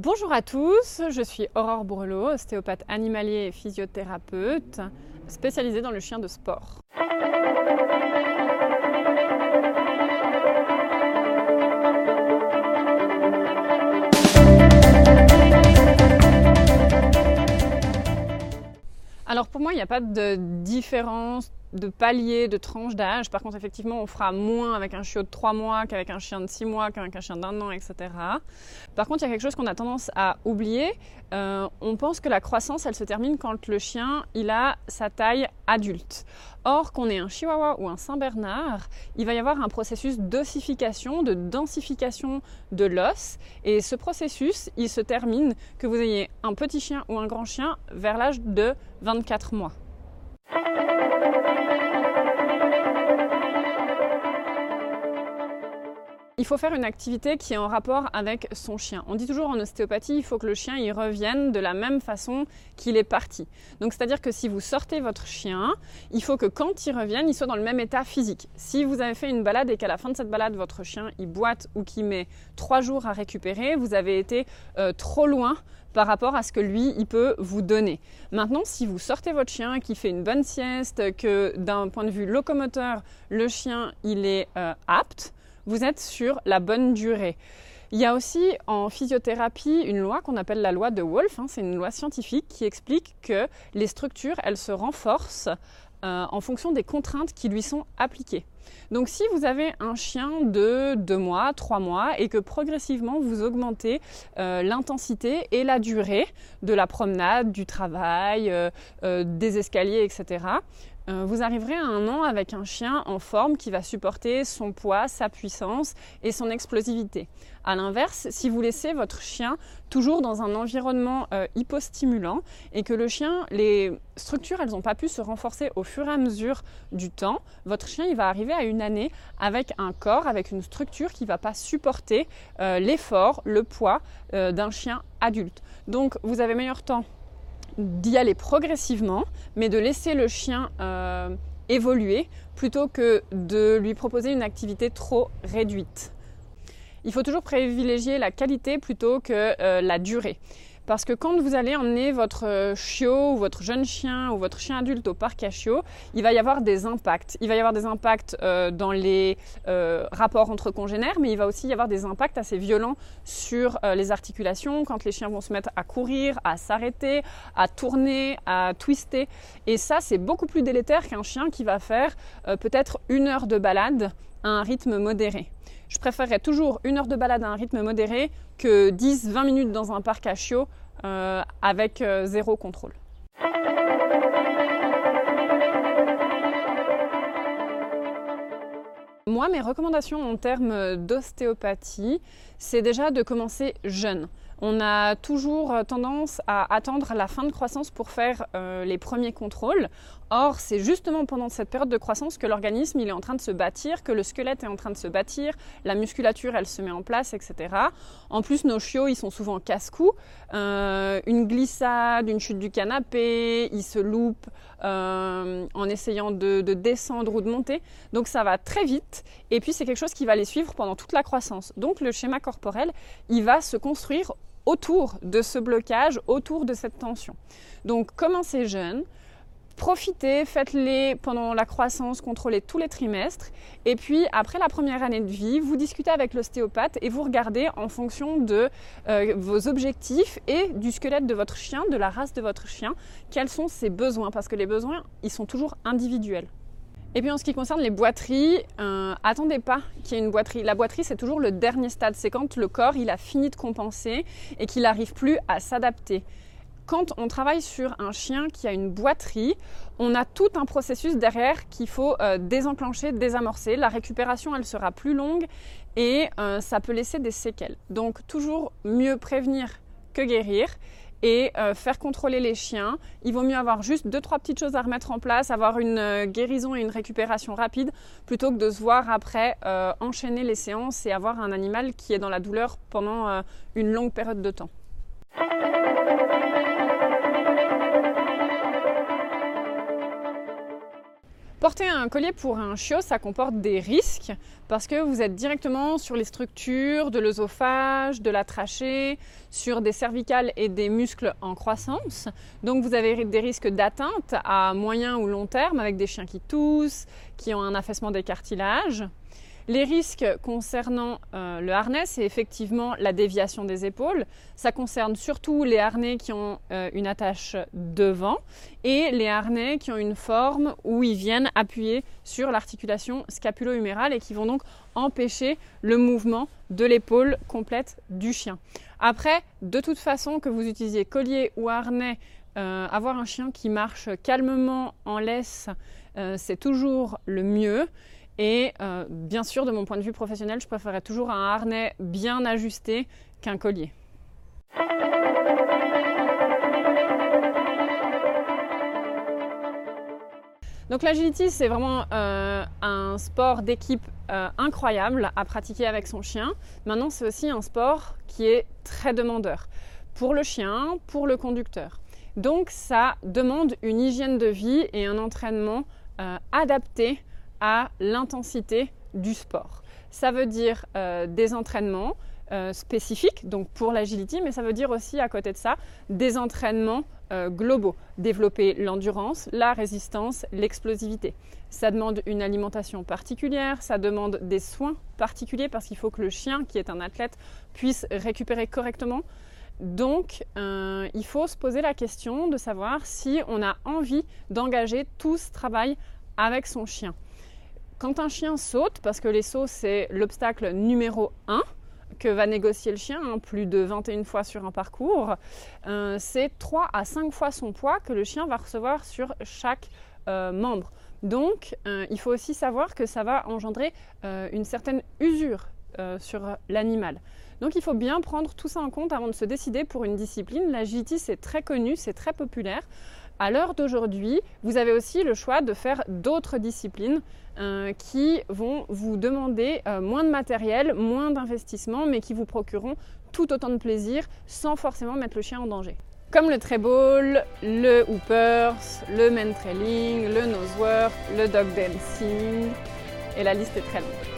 Bonjour à tous, je suis Aurore Bourlot, ostéopathe animalier et physiothérapeute spécialisée dans le chien de sport. Alors pour moi, il n'y a pas de différence de paliers, de tranches d'âge. Par contre, effectivement, on fera moins avec un chiot de 3 mois qu'avec un chien de 6 mois, qu'avec un chien d'un an, etc. Par contre, il y a quelque chose qu'on a tendance à oublier. Euh, on pense que la croissance, elle se termine quand le chien, il a sa taille adulte. Or, qu'on ait un chihuahua ou un Saint-Bernard, il va y avoir un processus d'ossification, de densification de l'os. Et ce processus, il se termine que vous ayez un petit chien ou un grand chien vers l'âge de 24 mois. Il faut faire une activité qui est en rapport avec son chien. On dit toujours en ostéopathie, il faut que le chien y revienne de la même façon qu'il est parti. Donc c'est-à-dire que si vous sortez votre chien, il faut que quand il revienne, il soit dans le même état physique. Si vous avez fait une balade et qu'à la fin de cette balade, votre chien il boite ou qu'il met trois jours à récupérer, vous avez été euh, trop loin par rapport à ce que lui, il peut vous donner. Maintenant, si vous sortez votre chien qui fait une bonne sieste, que d'un point de vue locomoteur, le chien, il est euh, apte, vous êtes sur la bonne durée. Il y a aussi en physiothérapie une loi qu'on appelle la loi de Wolf, hein, c'est une loi scientifique qui explique que les structures, elles se renforcent euh, en fonction des contraintes qui lui sont appliquées. Donc si vous avez un chien de 2 mois, 3 mois et que progressivement vous augmentez euh, l'intensité et la durée de la promenade, du travail, euh, des escaliers, etc., vous arriverez à un an avec un chien en forme qui va supporter son poids, sa puissance et son explosivité. A l'inverse, si vous laissez votre chien toujours dans un environnement euh, hypostimulant et que le chien, les structures, elles n'ont pas pu se renforcer au fur et à mesure du temps, votre chien, il va arriver à une année avec un corps, avec une structure qui ne va pas supporter euh, l'effort, le poids d'un chien adulte. Donc, vous avez meilleur temps d'y aller progressivement, mais de laisser le chien euh, évoluer plutôt que de lui proposer une activité trop réduite. Il faut toujours privilégier la qualité plutôt que euh, la durée. Parce que quand vous allez emmener votre euh, chiot ou votre jeune chien ou votre chien adulte au parc à chiots, il va y avoir des impacts. Il va y avoir des impacts euh, dans les euh, rapports entre congénères, mais il va aussi y avoir des impacts assez violents sur les articulations quand les chiens vont se mettre à courir, à s'arrêter, à tourner, à twister. Et ça, c'est beaucoup plus délétère qu'un chien qui va faire peut-être une heure de balade à un rythme modéré. Je préférerais toujours une heure de balade à un rythme modéré que 10-20 minutes dans un parc à chiots euh, avec euh, zéro contrôle. Moi, mes recommandations en termes d'ostéopathie, c'est déjà de commencer jeune. On a toujours tendance à attendre la fin de croissance pour faire euh, les premiers contrôles. Or, c'est justement pendant cette période de croissance que l'organisme il est en train de se bâtir, que le squelette est en train de se bâtir, la musculature elle se met en place, etc. En plus, nos chiots ils sont souvent casse-cou. Euh, une glissade, une chute du canapé, ils se loupent euh, en essayant de, de descendre ou de monter. Donc ça va très vite. Et puis c'est quelque chose qui va les suivre pendant toute la croissance. Donc le schéma corporel, il va se construire autour de ce blocage, autour de cette tension. Donc commencez jeune, profitez, faites-les pendant la croissance, contrôlez tous les trimestres. Et puis après la première année de vie, vous discutez avec l'ostéopathe et vous regardez en fonction de euh, vos objectifs et du squelette de votre chien, de la race de votre chien, quels sont ses besoins. Parce que les besoins, ils sont toujours individuels. Et puis en ce qui concerne les boiteries, euh, attendez pas qu'il y ait une boiterie. La boiterie, c'est toujours le dernier stade. C'est quand le corps il a fini de compenser et qu'il n'arrive plus à s'adapter. Quand on travaille sur un chien qui a une boiterie, on a tout un processus derrière qu'il faut euh, désenclencher, désamorcer. La récupération, elle sera plus longue et euh, ça peut laisser des séquelles. Donc toujours mieux prévenir que guérir et euh, faire contrôler les chiens. Il vaut mieux avoir juste deux trois petites choses à remettre en place, avoir une euh, guérison et une récupération rapide, plutôt que de se voir après euh, enchaîner les séances et avoir un animal qui est dans la douleur pendant une longue période de temps. Porter un collier pour un chiot, ça comporte des risques parce que vous êtes directement sur les structures de l'œsophage, de la trachée, sur des cervicales et des muscles en croissance. Donc vous avez des risques d'atteinte à moyen ou long terme avec des chiens qui toussent, qui ont un affaissement des cartilages. Les risques concernant euh, le harnais, c'est effectivement la déviation des épaules. Ça concerne surtout les harnais qui ont euh, une attache devant et les harnais qui ont une forme où ils viennent appuyer sur l'articulation scapulo-humérale et qui vont donc empêcher le mouvement de l'épaule complète du chien. Après, de toute façon, que vous utilisiez collier ou harnais, euh, avoir un chien qui marche calmement en laisse, c'est toujours le mieux. Et euh, bien sûr, de mon point de vue professionnel, je préférerais toujours un harnais bien ajusté qu'un collier. Donc l'agility, c'est vraiment euh, un sport d'équipe euh, incroyable à pratiquer avec son chien. Maintenant, c'est aussi un sport qui est très demandeur pour le chien, pour le conducteur. Donc ça demande une hygiène de vie et un entraînement adapté à l'intensité du sport. Ça veut dire euh, des entraînements euh, spécifiques, donc pour l'agility, mais ça veut dire aussi à côté de ça des entraînements euh, globaux. Développer l'endurance, la résistance, l'explosivité. Ça demande une alimentation particulière, ça demande des soins particuliers parce qu'il faut que le chien, qui est un athlète, puisse récupérer correctement. Donc, il faut se poser la question de savoir si on a envie d'engager tout ce travail avec son chien. Quand un chien saute, parce que les sauts c'est l'obstacle numéro 1 que va négocier le chien, hein, plus de 21 fois sur un parcours, euh, c'est 3 à 5 fois son poids que le chien va recevoir sur chaque euh, membre. Donc euh, il faut aussi savoir que ça va engendrer une certaine usure sur l'animal. Donc il faut bien prendre tout ça en compte avant de se décider pour une discipline. L'agility c'est très connu, c'est très populaire. À l'heure d'aujourd'hui, vous avez aussi le choix de faire d'autres disciplines euh, qui vont vous demander euh, moins de matériel, moins d'investissement, mais qui vous procureront tout autant de plaisir sans forcément mettre le chien en danger. Comme le treble, le hoopers, le main trailing, le nosework, le dog dancing, et la liste est très longue.